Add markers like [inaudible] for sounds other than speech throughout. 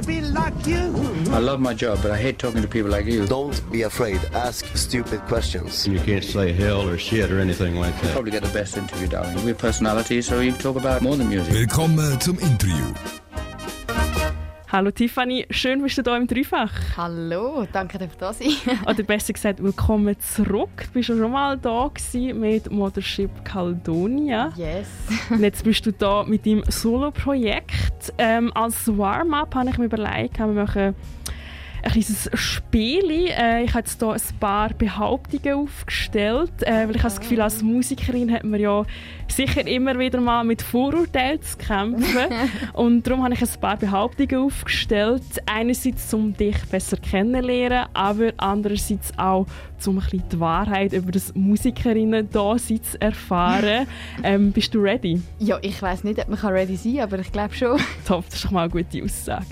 to be like you. I love my job, but I hate talking to people like you. Don't be afraid. Ask stupid questions. You can't say hell or shit or anything like that. Probably get the best interview, darling. We're personalities, so you can talk about more than music. Willkommen zum Interview. Hallo Tiffany, schön bist du hier im Dreifach. Hallo, danke, dass du da sein. Oder besser gesagt, willkommen zurück. Du bist ja schon mal da mit Mothership Caledonia. Yes. Und jetzt bist du da mit deinem Solo-Projekt. Ähm, als Warm-up habe ich mir überlegt, wir machen ein kleines Spiel. Äh, ich habe jetzt hier ein paar Behauptungen aufgestellt, äh, weil ich habe das Gefühl, als Musikerin hat man ja sicher immer wieder mal mit Vorurteilen zu kämpfen. [laughs] und darum habe ich ein paar Behauptungen aufgestellt. Einerseits, um dich besser kennenzulernen, aber andererseits auch, um ein bisschen die Wahrheit über das Musikerinnen-Dasein zu erfahren. [laughs] ähm, bist du ready? Ja, ich weiß nicht, ob man ready sein kann, aber ich glaube schon. Top, das ist doch mal eine gute Aussage.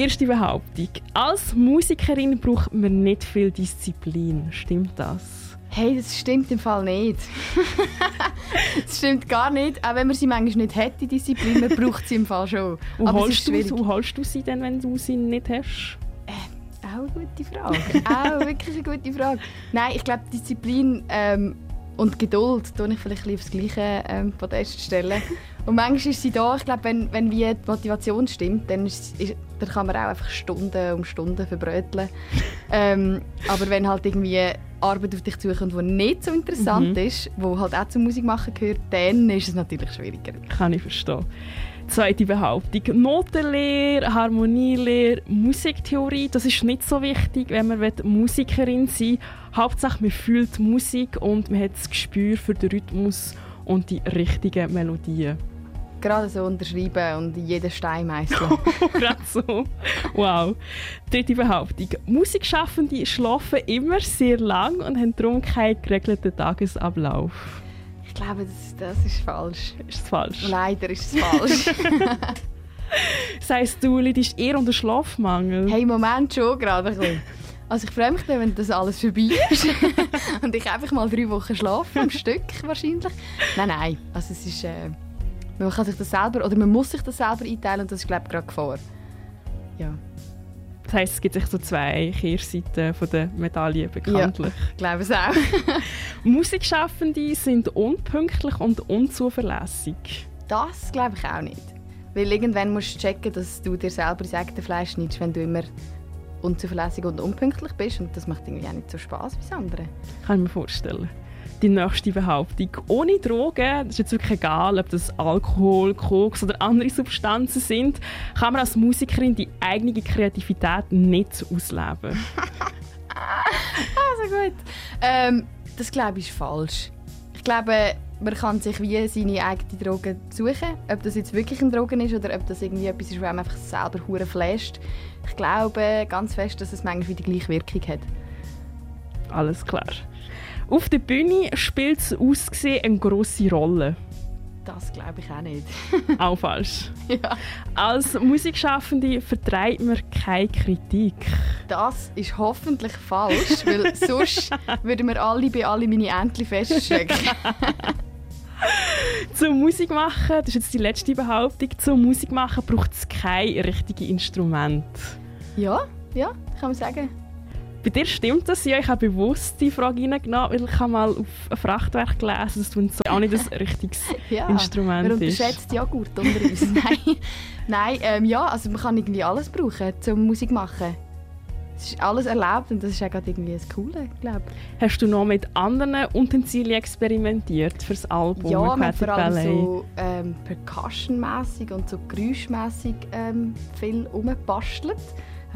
Erste Behauptung. Als Musikerin braucht man nicht viel Disziplin. Stimmt das? Hey, das stimmt im Fall nicht. [laughs] das stimmt gar nicht. Auch wenn man sie manchmal nicht hätte, Disziplin, man braucht sie im Fall schon. Wo Aber holst, du, holst du sie denn, wenn du sie nicht hast? Äh, auch eine gute Frage. auch wirklich eine gute Frage. Nein, ich glaube, Disziplin ähm, und Geduld tue ich vielleicht ein aufs gleiche ähm, Podest stellen. Und manchmal ist sie da. Ich glaube, wenn, wenn wie die Motivation stimmt, dann, ist, ist, dann kann man auch einfach Stunden um Stunden verbröteln. [laughs] ähm, aber wenn halt irgendwie Arbeit auf dich zukommt, die nicht so interessant mhm. ist, die halt auch zum Musikmachen gehört, dann ist es natürlich schwieriger. Kann ich verstehen. Zweite Behauptung. Notenlehre, Harmonielehre, Musiktheorie, das ist nicht so wichtig, wenn man Musikerin sein will. Hauptsache, man fühlt Musik und man hat das Gespür für den Rhythmus und die richtigen Melodien. Gerade so unterschreiben und jeden Stein meißeln. [laughs] Gerade so. Wow. Dritte Behauptung. Musikschaffende schlafen immer sehr lang und haben darum keinen geregelten Tagesablauf. Ich glaube, das, das ist falsch. Ist es falsch? Leider ist es falsch. [laughs] [laughs] das heisst, du leidest eher unter Schlafmangel? Hey, im Moment schon gerade ein bisschen. Also ich freue mich dann, wenn das alles vorbei ist und ich einfach mal drei Wochen schlafe am Stück wahrscheinlich. Nein, nein, also es ist, äh, man kann sich das selber, oder man muss sich das selber einteilen und das ist glaube ich gerade Gefahr. Ja. Das heisst, es gibt sich so zwei Kehrseiten von der Medaille bekanntlich. Ja, ich glaube es auch. [laughs] Musikschaffende sind unpünktlich und unzuverlässig. Das glaube ich auch nicht. Weil irgendwann musst du checken, dass du dir selber ins eigene Fleisch schneidest, wenn du immer unzuverlässig und unpünktlich bist. Und das macht irgendwie auch nicht so Spaß wie das andere. Kann ich mir vorstellen. Die nächste Behauptung. Ohne Drogen, das ist jetzt wirklich egal, ob das Alkohol, Koks oder andere Substanzen sind, kann man als Musikerin die eigene Kreativität nicht ausleben. [laughs] also gut. Ähm, das glaube ich ist falsch. Ich glaube, man kann sich wie seine eigene Droge suchen. Ob das jetzt wirklich eine Droge ist oder ob das irgendwie etwas ist, was einem einfach selber hure flasht. Ich glaube ganz fest, dass es manchmal wieder die gleiche Wirkung hat. Alles klar. Auf der Bühne spielt es ausgesehen eine grosse Rolle. Das glaube ich auch nicht. [laughs] auch falsch. Ja. Als Musikschaffende vertreibt man keine Kritik. Das ist hoffentlich falsch, weil [laughs] sonst würden wir alle bei alle meine Entchen feststecken. [laughs] zum Musik machen, das ist jetzt die letzte Behauptung, zum Musik machen braucht es kein richtiges Instrument. Ja, ja, kann man sagen. Bei dir stimmt das ja. Ich habe bewusst die Frage reingenommen, weil ich habe mal auf ein Frachtwerk gelesen, dass du so auch nicht ein richtiges [laughs] ja, Instrument man unterschätzt Joghurt unter uns. [laughs] Nein, Nein ähm, ja, also man kann irgendwie alles brauchen zum Musik machen. Es ist alles erlaubt und das ist ja gerade irgendwie das Coole, glaube Hast du noch mit anderen Utensilien experimentiert für das Album? Ja, man vor allem Ballet? so ähm, percussionmässig und so geräuschmässig ähm, viel umgebastelt.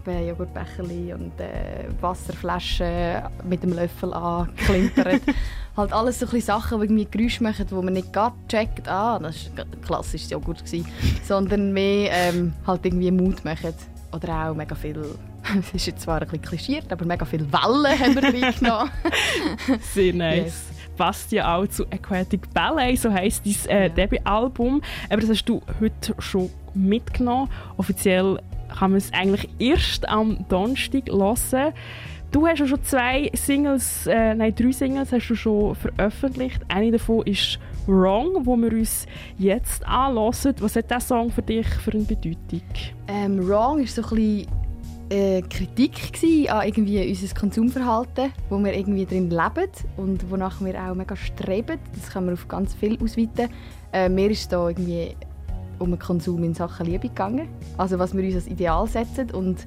Eben Joghurtbecherli und äh, Wasserflaschen mit dem Löffel angeklimpert. [laughs] halt alles so Sachen, die irgendwie Geräusche machen, wo man nicht gerade checkt, ah, das war klassisches Joghurt, gewesen, [laughs] sondern mehr ähm, halt irgendwie Mut machen. Oder auch mega viel [laughs] es ist jetzt zwar ein bisschen klischiert, aber mega viele Wellen haben wir reingenommen. Sehr nice. Yes. Passt ja auch zu Aquatic Ballet, so heisst dein äh, ja. Debütalbum. Aber das hast du heute schon mitgenommen. Offiziell kann man es eigentlich erst am Donnerstag hören. Du hast ja schon zwei Singles, äh, nein, drei Singles hast du schon veröffentlicht. Eine davon ist «Wrong», wo wir uns jetzt anhören. Was hat dieser Song für dich für eine Bedeutung? Ähm, «Wrong» war so ein bisschen äh, Kritik an irgendwie unser Konsumverhalten, wo wir irgendwie drin leben und wonach wir auch mega streben. Das kann man auf ganz viel ausweiten. Äh, mir ist da irgendwie um den Konsum in Sachen Liebe gegangen. Also was wir uns als Ideal setzen und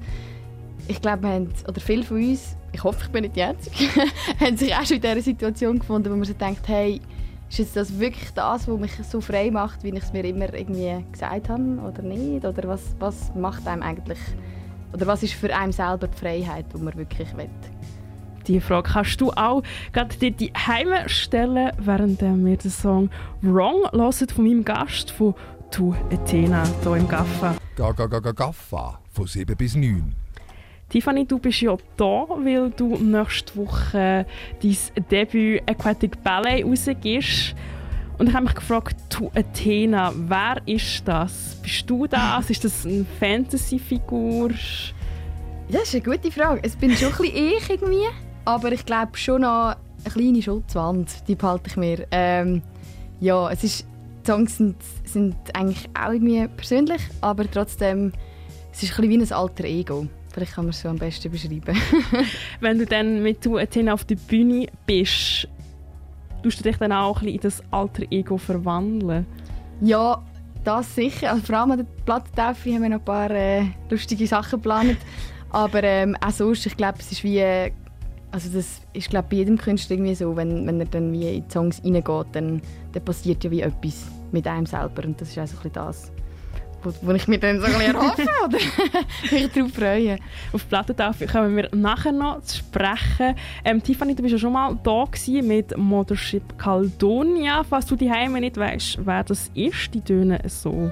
ich glaube, wir haben, oder viele von uns, ich hoffe, ich bin nicht die Einzige, [laughs] haben sich auch schon in dieser Situation gefunden, wo man sich denkt, hey, ist das wirklich das, was mich so frei macht, wie ich es mir immer irgendwie gesagt habe oder nicht? Oder was, was macht einem eigentlich, oder was ist für einen selber die Freiheit, die man wirklich will? Diese Frage kannst du auch gerade dir die Heime stellen, während wir den Song «Wrong» hören von meinem Gast, von «Tu Athena» hier im Gaffa. Ga, ga, ga, ga, Gaffa, von 7 bis 9. Tiffany, du bist ja da, weil du nächste Woche dein Debüt Aquatic Ballet rausgibst. Und ich habe mich gefragt, du Athena, wer ist das? Bist du das? Ist das eine Fantasy-Figur? Das ist eine gute Frage. Es bin schon ein bisschen ich irgendwie, aber ich glaube schon noch eine kleine Schutzwand, die behalte ich mir. Ähm, ja, es ist, Songs sind, sind eigentlich auch irgendwie persönlich, aber trotzdem, es ist ein bisschen wie ein alter Ego. Vielleicht kann man es so am besten beschreiben. [laughs] Wenn du dann mit du Athena auf der Bühne bist, tust du dich dann auch ein bisschen in das alter Ego verwandeln? Ja, das sicher. Also vor allem an der Plattentaufe haben wir noch ein paar äh, lustige Sachen geplant. Aber ähm, auch sonst, ich glaube, es ist wie... Also das ist glaube bei jedem Künstler irgendwie so, wenn, wenn er dann wie in die Songs reingeht, dann, dann passiert ja wie etwas mit einem selber und das ist auch so ein bisschen das wo, wo ich mir dann so ein erhoffe [laughs] oder mich darauf freue. Auf die Plattentaufe kommen wir nachher noch zu sprechen. Ähm, Tiffany, du bist ja schon mal da mit Mothership Caldonia. Falls du die Heime nicht weißt, wer das ist, die tönen so.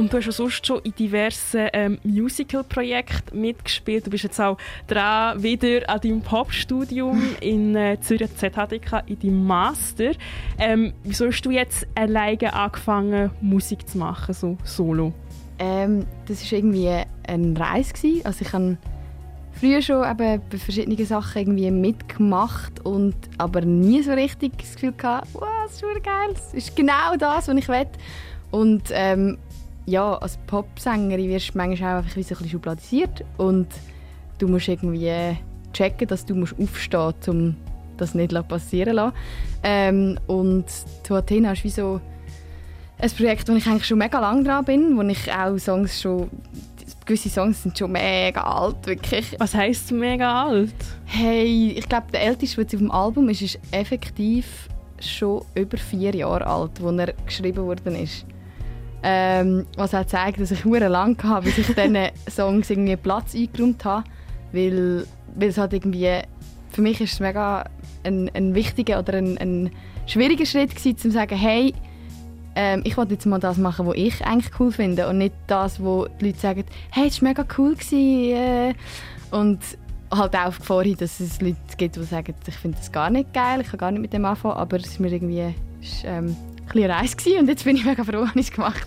Und du hast ja sonst schon in diversen ähm, Musical-Projekten mitgespielt. Du bist jetzt auch dran, wieder an deinem Popstudium in äh, Zürich ZHDK in deinem Master. Ähm, wieso hast du jetzt alleine angefangen, Musik zu machen, so solo? Ähm, das war irgendwie eine Reise. Also ich habe früher schon eben bei verschiedenen Sachen irgendwie mitgemacht und aber nie so richtig das Gefühl gehabt, wow, das ist geil, das ist genau das, was ich will. Und ähm, ja, als Popsängerin wirst du manchmal auch einfach ein bisschen schubladisiert und du musst irgendwie checken, dass du musst aufstehen musst, um das nicht passieren zu lassen. Ähm, und «To Athena» ist wie so ein Projekt, wo ich eigentlich schon mega lange dran bin, wo ich auch Songs schon gewisse Songs sind schon mega alt, wirklich. Was heisst mega alt? Hey, ich glaube, der älteste, der auf dem Album ist, ist effektiv schon über vier Jahre alt, wo er geschrieben worden ist. Ähm, was auch zeigt, dass ich sehr lang hatte, bis ich diesen [laughs] Songs irgendwie Platz eingeräumt habe. Weil, weil es halt irgendwie, für mich ist es mega ein, ein wichtiger oder ein, ein schwieriger Schritt gewesen, zu sagen, hey, ähm, ich wollte jetzt mal das machen, was ich eigentlich cool finde und nicht das, wo die Leute sagen, hey, es war mega cool gewesen, äh. und halt auch vorhin, dass es Leute gibt, die sagen, ich finde das gar nicht geil, ich kann gar nicht mit dem anfangen, aber es ist mir irgendwie ist, ähm, bisschen Reise gewesen und jetzt bin ich mega froh, [laughs] dass ich es gemacht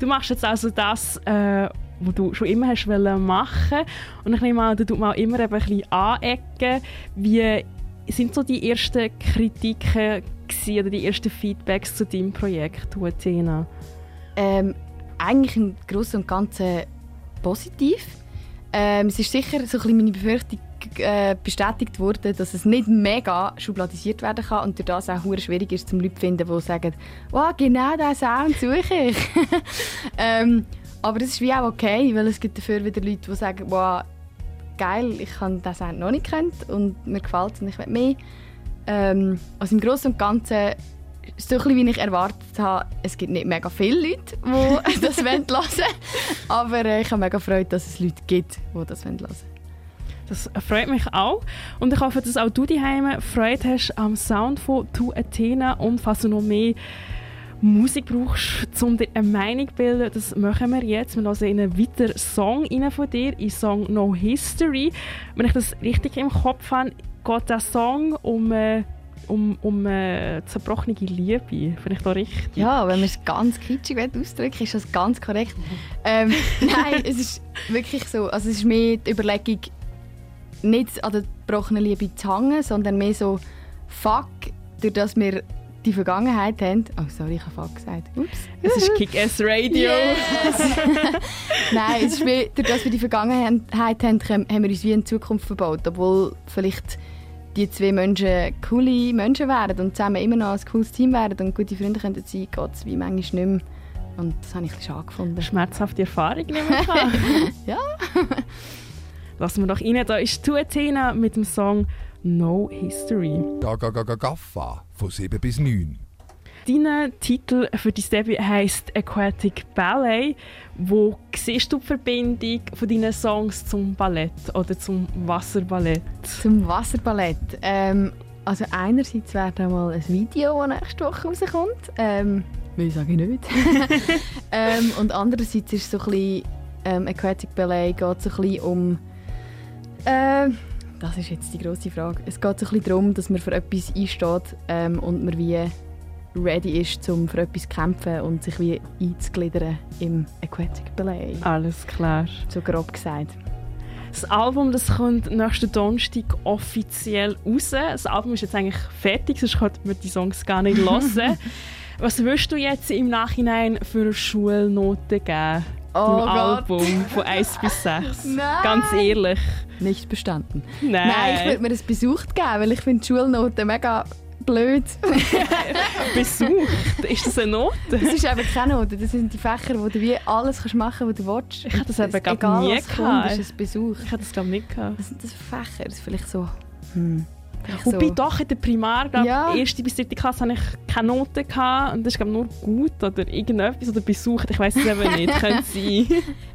Du machst jetzt also das, äh, was du schon immer hast machen und ich nehme an, du tust mal immer ein bisschen anecken. Wie sind so die ersten Kritiken oder die ersten Feedbacks zu deinem Projekt, Athena? Ähm, eigentlich im Großen und Ganzen positiv. Ähm, es ist sicher so ein bisschen meine Befürchtung äh, bestätigt worden, dass es nicht mega schubladisiert werden kann und durch das auch schwierig ist, zum Leute zu finden, die sagen, wow, genau diesen Sound suche ich. [laughs] ähm, aber das ist wie auch okay, weil es gibt dafür wieder Leute, die sagen, wow, geil, ich habe diesen Sound noch nicht kennt und mir gefällt es und ich will mehr. Ähm, also im Großen und Ganzen so ein wie ich erwartet habe, es gibt nicht mega viele Leute, die [laughs] das hören wollen. Aber äh, ich habe mega Freude, dass es Leute gibt, die das hören wollen. Das freut mich auch. Und ich hoffe, dass auch du daheim Freude hast am Sound von «To Athena» und falls du noch mehr Musik brauchst, um dir eine Meinung zu bilden, das machen wir jetzt. Wir hören einen weiteren Song von dir, in Song «No History». Wenn ich das richtig im Kopf habe, geht der Song um... Äh, um, um äh, zerbrochene Liebe. Finde ich da richtig? Ja, wenn man es ganz kitschig ausdrücken ist das ganz korrekt. ähm, [laughs] nein, es ist wirklich so. Also es ist mehr die Überlegung, nicht an der gebrochenen Liebe zu hängen, sondern mehr so «Fuck», durch das wir die Vergangenheit haben. Oh, sorry, ich habe «Fuck» gesagt. Ups. Es ist Kick-Ass Radio. Yes. [laughs] Nein, es ist mehr, durch das wir die Vergangenheit haben, haben wir uns wie in Zukunft verbaut. Obwohl vielleicht die zwei Menschen coole Menschen wären und zusammen immer noch ein cooles Team wären und gute Freunde könnten sein, geht es wie manchmal nicht mehr. Und das habe ich ein bisschen schade gefunden. Schmerzhafte Erfahrung nehmen kann. [laughs] Ja. Lassen wir doch rein. Da ist Tuatina mit dem Song No History. Ga, ga, ga, ga, Gaffa von 7 bis 9. Dein Titel für dein Debüt heisst Aquatic Ballet. Wo siehst du die Verbindung von deinen Songs zum Ballett oder zum Wasserballett? Zum Wasserballett. Ähm, also einerseits wäre da mal ein Video, das nächste Woche rauskommt. Ähm, will sage ich nicht. [laughs] ähm, und andererseits ist so ein bisschen, ähm, Aquatic Ballet geht so ein bisschen um... Äh, das ist jetzt die grosse Frage. Es geht so ein bisschen darum, dass man für etwas einsteht ähm, und man wie ready ist, um für etwas zu kämpfen und sich wie einzugliedern im Aquatic Ballet. Alles klar. So grob gesagt. Das Album das kommt nächsten Donnerstag offiziell raus. Das Album ist jetzt eigentlich fertig, sonst könnte man die Songs gar nicht [laughs] hören. Was würdest du jetzt im Nachhinein für Schulnoten geben? Oh. Album von 1 bis 6. [laughs] Nein. Ganz ehrlich. Nicht bestanden. Nein. Nein, ich würde mir das besucht geben, weil ich finde die Schulnoten mega blöd. [laughs] Besucht. Ist das eine Note? Das ist eben keine Note. Das sind die Fächer, wo du wie alles kannst machen kannst, was du willst. Ich hatte das eben Egal, gerade nie was kommt, gehabt. ist ein Besuch. Ich hätte das glaube nicht gehabt. Was sind das für Fächer? Das ist vielleicht so... Hm. Wobei so. doch in der Primar, glaube Ja. erste bis dritte Klasse, hatte ich keine Noten gehabt. Und das ist glaube nur gut oder irgendetwas oder besucht. Ich weiß es eben nicht. [laughs] Könnte sein.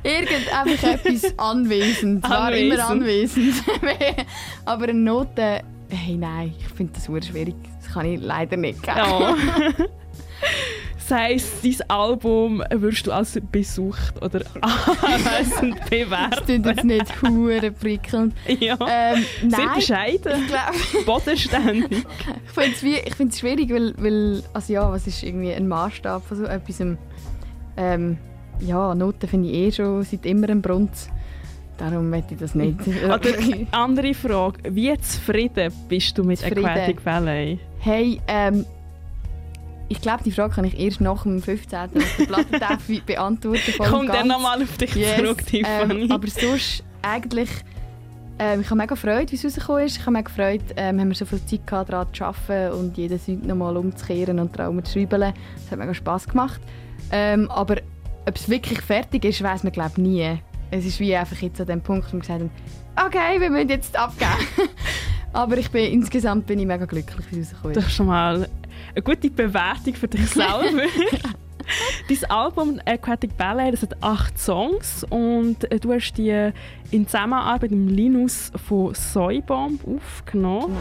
Irgend einfach etwas anwesend. War immer anwesend. [laughs] Aber eine Note... Hey, nein, ich finde das sehr schwierig. Das kann ich leider nicht geben. Ja. [laughs] Das heisst, dein Album würdest du als besucht oder [laughs] anwesend Das bewerten? klingt jetzt nicht hure prickelnd. Ja. Ähm, Sehr bescheiden. ich glaube... [laughs] Bodenständig. Ich finde es schwierig, weil, weil also ja, was ist irgendwie ein Maßstab von so etwas? Ähm, ja, Noten finde ich eh schon seit immer ein Brunz. Darum möchte ich das nicht. [laughs] Oder andere Frage. Wie zufrieden bist du mit Zufrieden. Aquatic Ballet? hey, ähm, ich glaube, die Frage kann ich erst nach dem 15. auf der Platte darf ich beantworten. Kommt dann nochmal auf dich Yes, zurück, Tiffany. ähm, aber sonst eigentlich... Ähm, ich habe mega Freude, wie es rausgekommen ist. Ich habe mega Freude, ähm, haben wir so viel Zeit gehabt, daran zu arbeiten und jeden Sonntag nochmal umzukehren und daran zu schreiben. Das hat mega Spass gemacht. Ähm, aber ob es wirklich fertig ist, weiß man glaube nie. Es ist wie einfach jetzt an dem Punkt, wo wir gesagt haben, okay, wir müssen jetzt abgeben. [laughs] aber ich bin, insgesamt bin ich mega glücklich, wie es rausgekommen Das ist. ist schon mal eine gute Bewertung für dich selber. [laughs] Dein Album Aquatic Ballet das hat acht Songs und äh, du hast die in Zusammenarbeit mit Linus von Soybomb aufgenommen.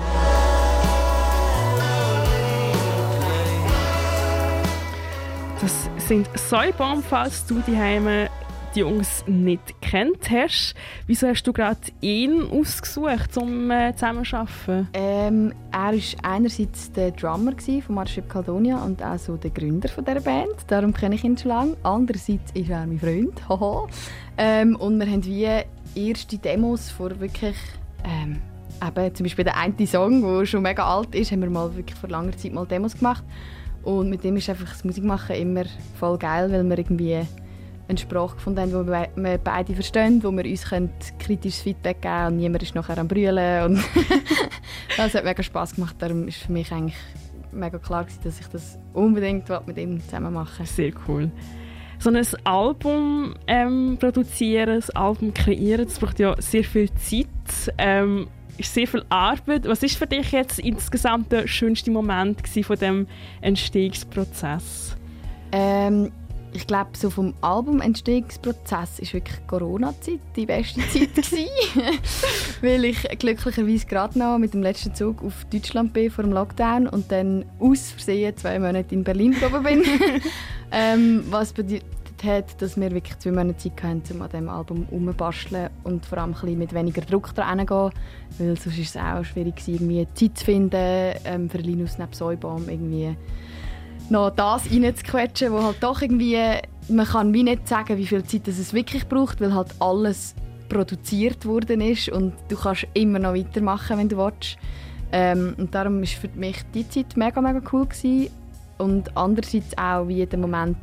Das sind Soybomb, falls du die Heime die Jungs nicht kennt hast. Wieso hast du gerade ihn ausgesucht, um äh, zusammenzuarbeiten? Ähm, er war einerseits der Drummer von Marship Caldonia und auch so der Gründer dieser Band. Darum kenne ich ihn schon lange. Andererseits ist er mein Freund. [laughs] Ähm, und wir haben wie erste Demos vor wirklich... Ähm, eben, zum Beispiel der eine Song, der schon mega alt ist, haben wir mal wirklich vor langer Zeit mal Demos gemacht. Und mit dem ist einfach das Musikmachen immer voll geil, weil wir irgendwie eine Sprache gefunden haben, die wir beide verstehen, wo wir uns kritisches Feedback geben können und niemand ist nachher am Brüllen. Und [laughs] das hat mega Spass gemacht. Darum ist für mich eigentlich mega klar, gewesen, dass ich das unbedingt mit ihm zusammen machen Sehr cool. So ein Album ähm, produzieren, ein Album kreieren, das braucht ja sehr viel Zeit, ähm, ist sehr viel Arbeit. Was ist für dich jetzt insgesamt der schönste Moment von dem Entstehungsprozess? ähm, Ich glaube, so vom Album-Entstehungsprozess ist wirklich Corona-Zeit die beste [laughs] Zeit. Weil ich glücklicherweise gerade noch mit dem letzten Zug auf Deutschland bin vor dem Lockdown und dann aus Versehen zwei Monate in Berlin geblieben bin. [laughs] ähm, was bedeutet hat, dass wir wirklich zwei Monate Zeit hatten, um an diesem Album herumzubasteln und vor allem ein bisschen mit weniger Druck dran zu gehen, weil sonst ist es auch schwierig irgendwie Zeit zu finden, ähm, für Linus neben Säubaum irgendwie noch das reinzuquetschen, wo halt doch irgendwie, man kann wie nicht sagen, wie viel Zeit es wirklich braucht, weil halt alles produziert worden ist und du kannst immer noch weitermachen, wenn du willst. Ähm, und darum war für mich die Zeit mega, mega cool gewesen. und andererseits auch wie der Moment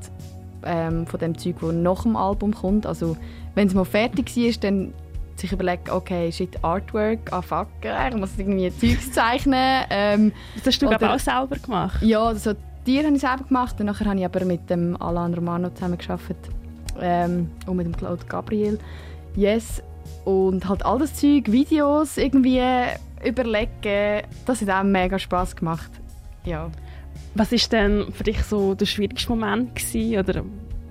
ähm, von dem Zeug, das nach dem Album kommt. Also wenn es mal fertig war, dann sich überlegen, okay, shit, Artwork, ah fuck, ich muss irgendwie Zeugs zeichnen. Ähm, Das hast du glaub, auch selber gemacht. ja, also die habe ich selber gemacht und nachher habe ich aber mit dem Alan Romano zusammengearbeitet ähm, und mit dem Claude Gabriel. Yes. Und halt all das Zeug, Videos irgendwie überlegen, das hat auch mega Spass gemacht. Ja. Was ist denn für dich so der schwierigste Moment gewesen, oder,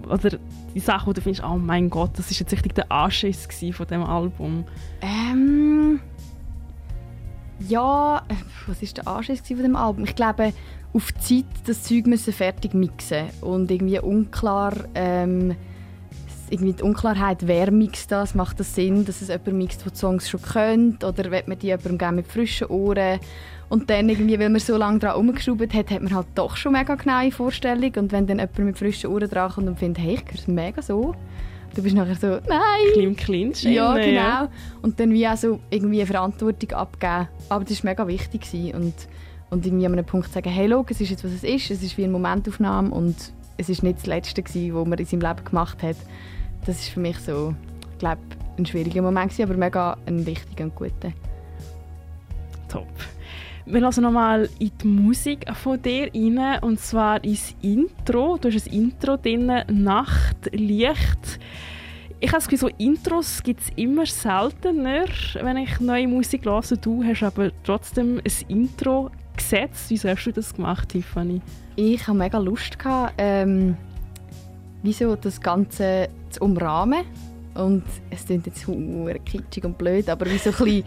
oder die Sache, wo du findest, oh mein Gott, das ist jetzt richtig der Anschiss von dem Album? Ähm, ja, äh, was war der Anschluss von dem Album? Ich glaube, auf die Zeit das Zeug müssen fertig mixen und irgendwie unklar, ähm, irgendwie die Unklarheit, wer mixt das, macht das Sinn, dass es jemand mixt, der die Songs schon kennt oder will man die jemandem geben mit frischen Ohren und dann irgendwie, weil man so lange daran herumgeschraubt hat, hat man halt doch schon mega genaue Vorstellung und wenn dann jemand mit frischen Ohren dran kommt und findet, hey, ich höre es mega so, du bist nachher so, nein, Ein im Clinch. ja, genau. Und dann wie auch so irgendwie Verantwortung abgeben. Aber das war mega wichtig. Und, und irgendwie an einem Punkt sagen, hey, schau, es ist jetzt, was es ist. Es ist wie eine Momentaufnahme und es ist nicht das Letzte, gewesen, was man in seinem Leben gemacht hat. Das ist für mich so, ich glaube, ein schwieriger Moment gewesen, aber mega ein wichtiger und guter. Top. Wir hören nochmal in die Musik von dir rein, und zwar ins Intro. Du hast ein Intro drin, Nacht, Licht. Ich habe das Gefühl, so Intros gibt es immer seltener, wenn ich neue Musik höre. Du hast aber trotzdem ein Intro gesetzt. Wieso hast du das gemacht, Tiffany? Ich hatte mega Lust, gehabt, ähm, wie so das Ganze zu umrahmen. Und es klingt jetzt hure kitschig und blöd, aber wie so ein,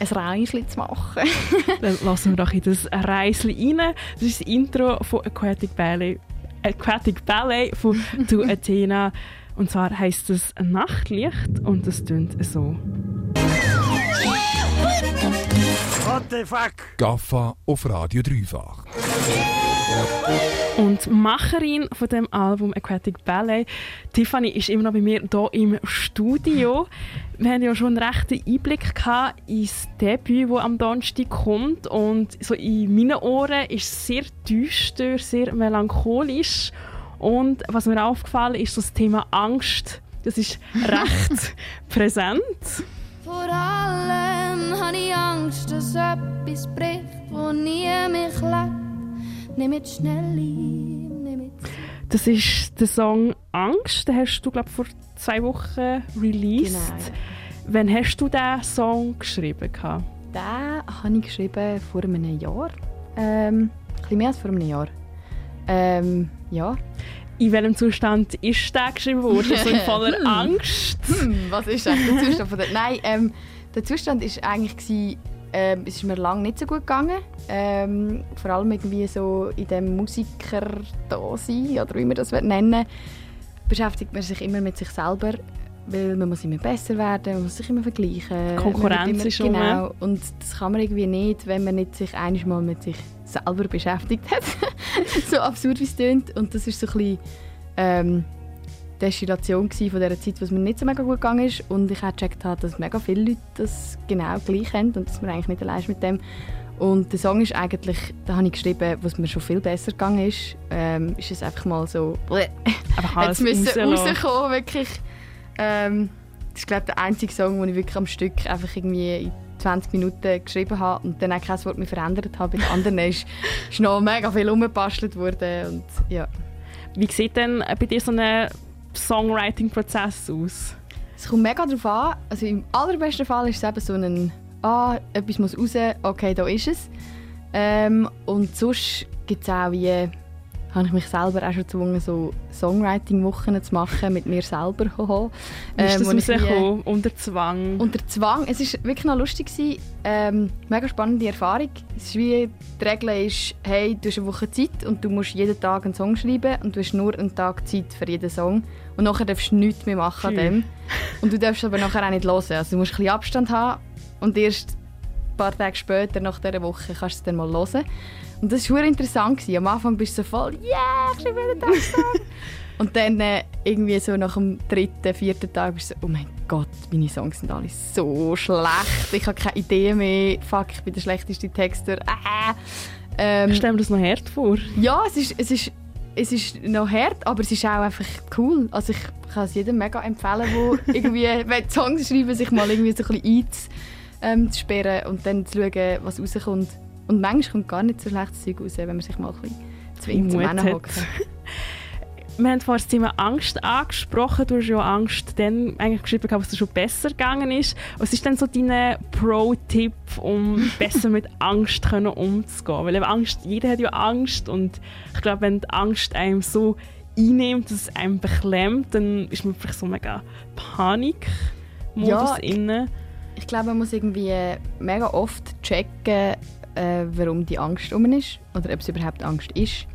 ein Reischen zu machen. [laughs] Dann lassen wir doch in das Reisli rein. Das ist das Intro von Aquatic Ballet, Aquatic Ballet von [laughs] «To Athena». Und zwar heisst es «Nachtlicht» und es tönt so. Gaffa auf Radio Dreifach. Und die Macherin von dem Album Aquatic Ballet, Tiffany, ist immer noch bei mir hier im Studio. Wir haben ja schon einen rechten Einblick gehabt ins Debüt, das am Donnerstag kommt. Und so in meinen Ohren ist es sehr düster, sehr melancholisch. Und was mir aufgefallen ist, so das Thema Angst. Das ist recht [laughs] präsent. Vor allem Angst, dass etwas bricht, wo nie mich lebt. Nimm es schnell ein, nimm es Das ist der Song Angst. Den hast du, glaube ich, vor zwei Wochen released. Genau. Wann hast du diesen Song geschrieben? Den habe ich geschrieben vor einem Jahr. Ähm, ein bisschen mehr als vor einem Jahr. Ähm, ja. In welchem Zustand ist der geschrieben worden? So in voller [laughs] Hm. Angst? Hm, was ist eigentlich der Zustand von der... Nein, ähm, der Zustand ist eigentlich gewesen, ähm, es ist mir lange nicht so gut gegangen. Ähm, vor allem irgendwie so in dem Musiker sein oder wie man das nennen beschäftigt man sich immer mit sich selber, weil man muss immer besser werden, man muss sich immer vergleichen. Konkurrenz immer, ist rum. Genau, und das kann man irgendwie nicht, wenn man nicht sich einmal mit sich selber beschäftigt hat. [laughs] so absurd wie es klingt. Und das ist so ein bisschen ähm, Destillation von dieser Zeit, was mir nicht so mega gut gegangen ist. Und ich habe gecheckt, habe, dass mega viele Leute das genau gleich haben und dass man eigentlich nicht allein ist mit dem. Und der Song ist eigentlich, da habe ich geschrieben, was mir schon viel besser gegangen ist, ähm, ist es einfach mal so, jetzt müssen rauskommen, wirklich. Ähm, das ist glaube der einzige Song, den ich wirklich am Stück einfach irgendwie in 20 Minuten geschrieben habe und dann auch kein Wort mehr verändert habe. Bei den anderen [laughs] ist, ist noch mega viel umgebastelt worden und ja. Wie sieht denn bei dir so ein Songwriting-Prozess aus? Es kommt mega darauf an. Also im allerbesten Fall ist es eben so ein «Ah, etwas muss raus, okay, da ist es». Ähm, und sonst gibt es auch wie... habe ich mich selber auch schon gezwungen, so Songwriting-Wochen zu machen mit mir selber. Hoho. Ist Ähm, wo das ich? Unter Zwang? unter Zwang. Es ist wirklich noch lustig gewesen. Ähm, mega spannende Erfahrung. Es ist wie die Regel ist, hey, du hast eine Woche Zeit und du musst jeden Tag einen Song schreiben und du hast nur einen Tag Zeit für jeden Song und nachher darfst du nichts mehr machen an dem. Und du darfst aber nachher auch nicht hören. Also du musst ein bisschen Abstand haben und erst ein paar Tage später, nach dieser Woche, kannst du es dann mal hören. Und das war super interessant. Gewesen. Am Anfang bist du so voll «Yeah, ich schreibe jeden Tag einen Song!» Und dann äh, irgendwie so nach dem dritten, vierten Tag bist du so «Oh mein Gott, meine Songs sind alle so schlecht. Ich habe keine Idee mehr. Fuck, ich bin der schlechteste Texter. Äh. Ähm, Stell mir das noch hart vor. ja, es ist, es, ist, es ist noch hart, aber es ist auch einfach cool. Also ich kann es jedem mega empfehlen, der [laughs] irgendwie will Songs schreiben sich mal irgendwie so ein bisschen einzusperren und dann zu schauen, was rauskommt. Und manchmal kommt gar nicht so schlechtes Zeug raus, wenn man sich mal ein bisschen zwingt zum. Hinhocken. Wir haben vorhin das Thema Angst angesprochen. Du hast ja Angst dann eigentlich geschrieben, dass es dir schon besser gegangen ist. Was ist denn so dein Pro-Tipp, um [laughs] besser mit Angst können umzugehen? Weil Angst, jeder hat ja Angst und ich glaube, wenn die Angst einem so einnimmt, dass es einem beklemmt, dann ist man vielleicht so mega Panik-Modus Ja, inne. Ich glaube, man muss irgendwie mega oft checken, äh, warum die Angst um ist oder ob es überhaupt Angst ist.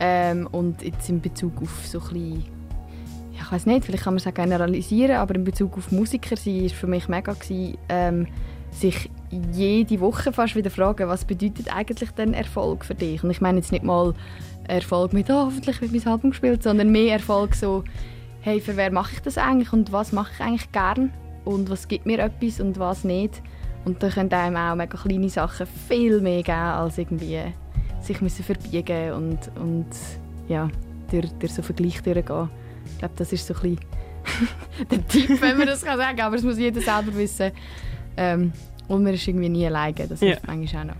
Ähm, und jetzt in Bezug auf so ein bisschen, ich weiß nicht, vielleicht kann man es auch generalisieren, aber in Bezug auf Musiker sein, war für mich mega gewesen, ähm, sich jede Woche fast wieder fragen, was bedeutet eigentlich denn Erfolg für dich? Und ich meine jetzt nicht mal Erfolg mit, oh, hoffentlich wird mein Album gespielt, sondern mehr Erfolg so, hey, für wer mache ich das eigentlich und was mache ich eigentlich gern und was gibt mir etwas und was nicht. Und da können einem auch mega kleine Sachen viel mehr geben, als irgendwie sich müssen verbiegen und, und ja, durch, durch so Vergleich durchgehen. Ich glaube, das ist so ein bisschen [laughs] der Tipp, wenn man das kann sagen kann, aber das muss jeder selber wissen. Ähm, und man ist irgendwie nie alleine, das Ja. hilft manchmal auch noch.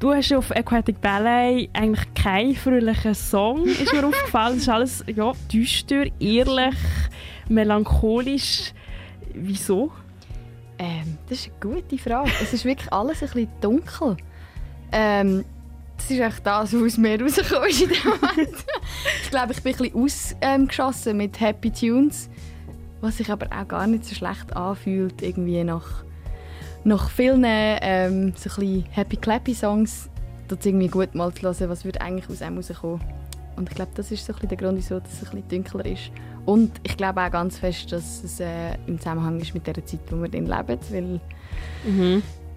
Du hast auf Aquatic Ballet eigentlich keinen fröhlichen Song, ist mir [laughs] aufgefallen. Es ist alles ja, düster, ehrlich, melancholisch. Wieso? Ähm, das ist eine gute Frage. Es ist wirklich alles ein bisschen dunkel. Ähm, das ist echt das, was aus mir rausgekommen ist in dem Moment. ich glaube, ich bin ein bisschen ausgeschossen mit Happy Tunes, was sich aber auch gar nicht so schlecht anfühlt, irgendwie nach, nach vielen ähm, so ein Happy Clappy Songs, dort irgendwie gut mal zu hören, was würde eigentlich aus einem rauskommen. Und ich glaube, das ist so ein bisschen der Grund, wieso es ein bisschen dunkler ist. Und ich glaube auch ganz fest, dass es äh, im Zusammenhang ist mit der Zeit, wo wir drin leben, weil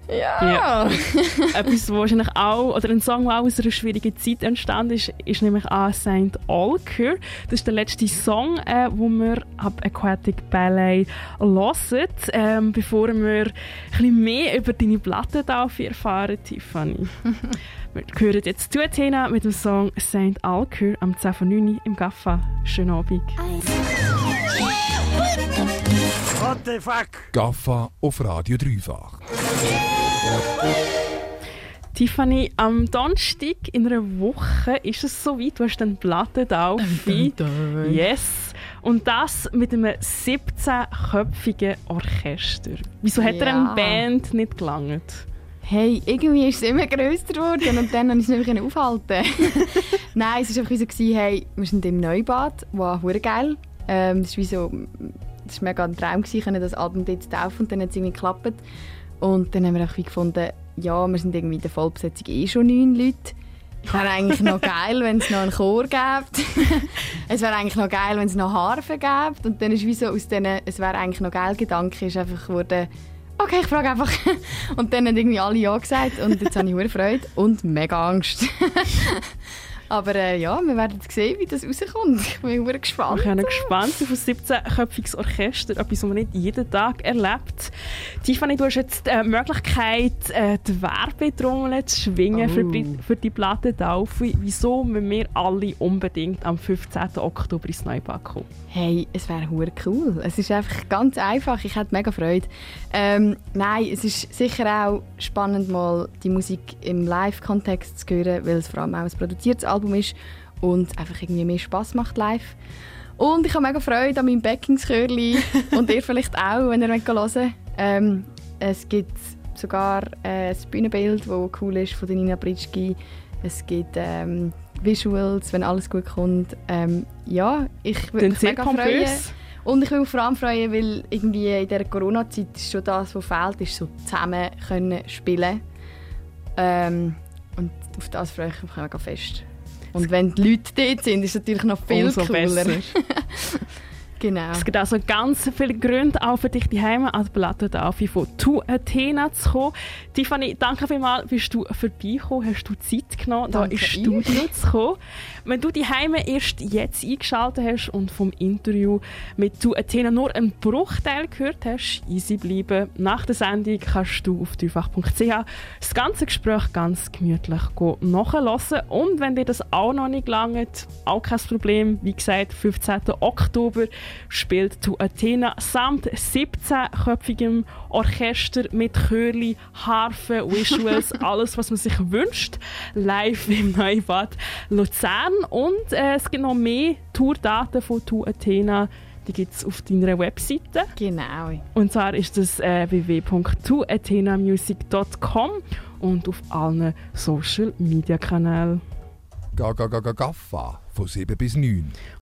ja, Ja. [laughs] Etwas, was wahrscheinlich auch, oder ein Song, der auch aus einer schwierigen Zeit entstanden ist, ist nämlich «A Saint Alker». Das ist der letzte Song, äh, wo wir ab Aquatic Ballet hören. Ähm, bevor wir ein bisschen mehr über deine Plattentaufe erfahren, Tiffany. [laughs] wir hören jetzt zu Athena mit dem Song «Saint Alker» am 10 von 9 Uhr im Gaffa. Schönen Abend. Gaffa auf Radio Dreifach. Tiffany, am Donnerstag in einer Woche ist es soweit, du hast dann Plattentaufe. Yes. Und das mit einem 17-köpfigen Orchester. Wieso hat er Ja. eine Band nicht gelangt? Hey, irgendwie ist es immer grösser geworden und dann [laughs] konnte ich es nicht mehr aufhalten. [laughs] Nein, es war einfach so, hey, wir sind im Neubad, wow, hure geil. Ähm, das war wie so, das war mega ein Traum, gewesen, das Album dort zu taufen und dann hat es irgendwie geklappt. Und dann haben wir wie gefunden, ja, wir sind irgendwie in der Vollbesetzung eh schon neun Leute. Es wäre eigentlich noch geil, wenn es noch einen Chor gibt. [laughs] es wäre eigentlich noch geil, wenn es noch Harfe gibt. Und dann ist wie so aus diesen, es wäre eigentlich noch geil, Gedanke ist einfach geworden, okay, ich frage einfach. [laughs] Und dann haben irgendwie alle Ja gesagt und jetzt habe ich hure Freude und mega Angst. [laughs] Aber äh, ja, wir werden sehen, wie das rauskommt. Ich bin hure gespannt. Ich bin gespannt auf ein 17-köpfiges Orchester, etwas, was man nicht jeden Tag erlebt. Tiffany, du hast jetzt die Möglichkeit, äh, die Werbetrommel zu schwingen für, die, für die Plattentaufe. Wieso müssen wir alle unbedingt am 15. Oktober ins Neubad kommen? Hey, es wäre hure cool. Es ist einfach ganz einfach. Ich hätte mega Freude. Ähm, nein, es ist sicher auch spannend, mal die Musik im Live-Kontext zu hören, weil es vor allem auch ein produziertes Album ist und einfach irgendwie mehr Spaß macht live. Und ich habe mega Freude an meinem Backingschörli [laughs] und ihr vielleicht auch, wenn ihr hören wollt. Ähm, es gibt sogar äh, ein Bühnenbild, das cool ist von der Nina Britschki. Es gibt ähm, Visuals, wenn alles gut kommt. Ähm, ja, ich würde mich sehr mega freuen. Und ich will mich vor allem freuen, weil irgendwie in dieser Corona-Zeit ist schon das, was fehlt, ist so zusammen können spielen. Ähm, und auf das freue ich mich mega fest. Und wenn die Leute dort sind, ist es natürlich noch viel Umso cooler. [laughs] Genau. Es gibt also ganz viele Gründe auch für dich daheim an der Platte Davi von «To Athena» zu kommen. Tiffany, danke vielmals, bist du vorbeigekommen, hast du Zeit genommen, da Danke ins euch. Studio zu kommen. Wenn du daheim erst jetzt eingeschaltet hast und vom Interview mit «To Athena» nur einen Bruchteil gehört hast, easy bleiben. Nach der Sendung kannst du auf dreifach.ch das ganze Gespräch ganz gemütlich nachhören. Und wenn dir das auch noch nicht langt, auch kein Problem. Wie gesagt, 15. Oktober spielt «To Athena» samt 17-köpfigem Orchester mit Chörli, Harfe, Visuals, [laughs] alles, was man sich wünscht, live im Neubad Luzern. Und äh, es gibt noch mehr Tourdaten von «To Athena», die gibt es auf deiner Webseite. Genau. Und zwar ist das äh, www.tuathenamusic.com und auf allen Social Media Kanälen. Gaga Gaga Gaffa von 7 bis 9.